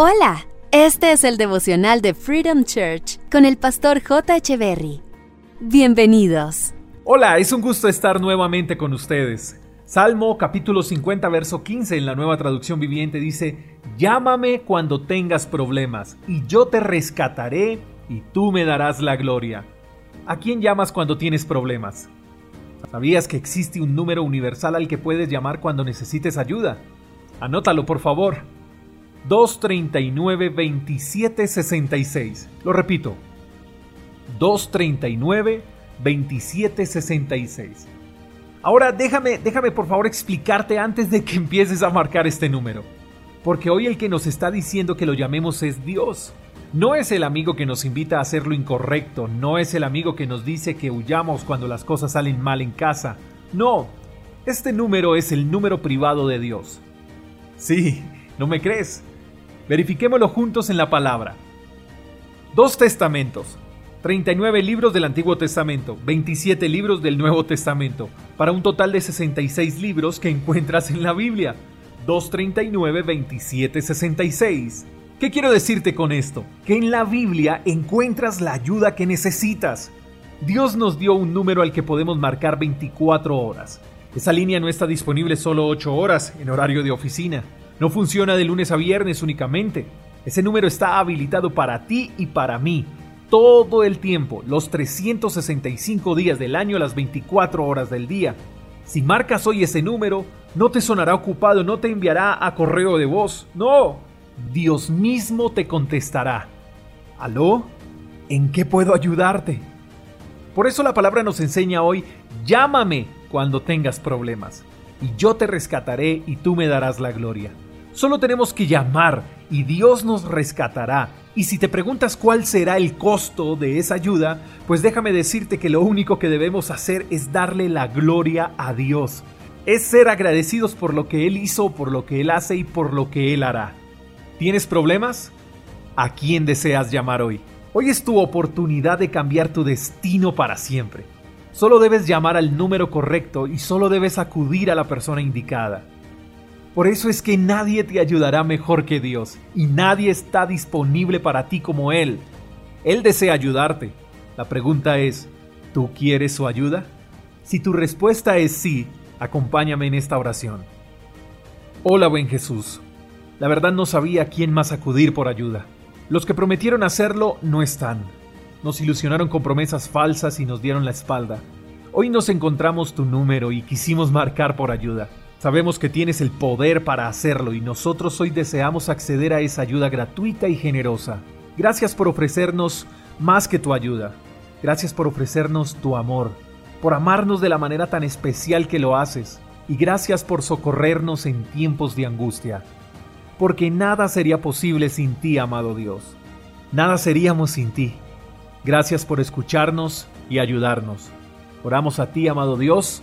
Hola, este es el devocional de Freedom Church con el pastor J. Berry. Bienvenidos. Hola, es un gusto estar nuevamente con ustedes. Salmo capítulo 50, verso 15 en la nueva traducción viviente dice, Llámame cuando tengas problemas, y yo te rescataré, y tú me darás la gloria. ¿A quién llamas cuando tienes problemas? ¿Sabías que existe un número universal al que puedes llamar cuando necesites ayuda? Anótalo, por favor. 239-2766. Lo repito. 239-2766. Ahora déjame, déjame por favor explicarte antes de que empieces a marcar este número. Porque hoy el que nos está diciendo que lo llamemos es Dios. No es el amigo que nos invita a hacer lo incorrecto, no es el amigo que nos dice que huyamos cuando las cosas salen mal en casa. No, este número es el número privado de Dios. Sí, ¿no me crees? Verifiquémoslo juntos en la palabra. Dos testamentos, 39 libros del Antiguo Testamento, 27 libros del Nuevo Testamento, para un total de 66 libros que encuentras en la Biblia. 239, 27, 66. ¿Qué quiero decirte con esto? Que en la Biblia encuentras la ayuda que necesitas. Dios nos dio un número al que podemos marcar 24 horas. Esa línea no está disponible solo 8 horas en horario de oficina. No funciona de lunes a viernes únicamente. Ese número está habilitado para ti y para mí. Todo el tiempo, los 365 días del año, las 24 horas del día. Si marcas hoy ese número, no te sonará ocupado, no te enviará a correo de voz. No, Dios mismo te contestará. ¿Aló? ¿En qué puedo ayudarte? Por eso la palabra nos enseña hoy, llámame cuando tengas problemas, y yo te rescataré y tú me darás la gloria. Solo tenemos que llamar y Dios nos rescatará. Y si te preguntas cuál será el costo de esa ayuda, pues déjame decirte que lo único que debemos hacer es darle la gloria a Dios. Es ser agradecidos por lo que Él hizo, por lo que Él hace y por lo que Él hará. ¿Tienes problemas? ¿A quién deseas llamar hoy? Hoy es tu oportunidad de cambiar tu destino para siempre. Solo debes llamar al número correcto y solo debes acudir a la persona indicada. Por eso es que nadie te ayudará mejor que Dios y nadie está disponible para ti como Él. Él desea ayudarte. La pregunta es, ¿tú quieres su ayuda? Si tu respuesta es sí, acompáñame en esta oración. Hola buen Jesús. La verdad no sabía a quién más acudir por ayuda. Los que prometieron hacerlo no están. Nos ilusionaron con promesas falsas y nos dieron la espalda. Hoy nos encontramos tu número y quisimos marcar por ayuda. Sabemos que tienes el poder para hacerlo y nosotros hoy deseamos acceder a esa ayuda gratuita y generosa. Gracias por ofrecernos más que tu ayuda. Gracias por ofrecernos tu amor, por amarnos de la manera tan especial que lo haces. Y gracias por socorrernos en tiempos de angustia porque nada sería posible sin ti, amado Dios. Nada seríamos sin ti. Gracias por escucharnos y ayudarnos. Oramos a ti, amado Dios,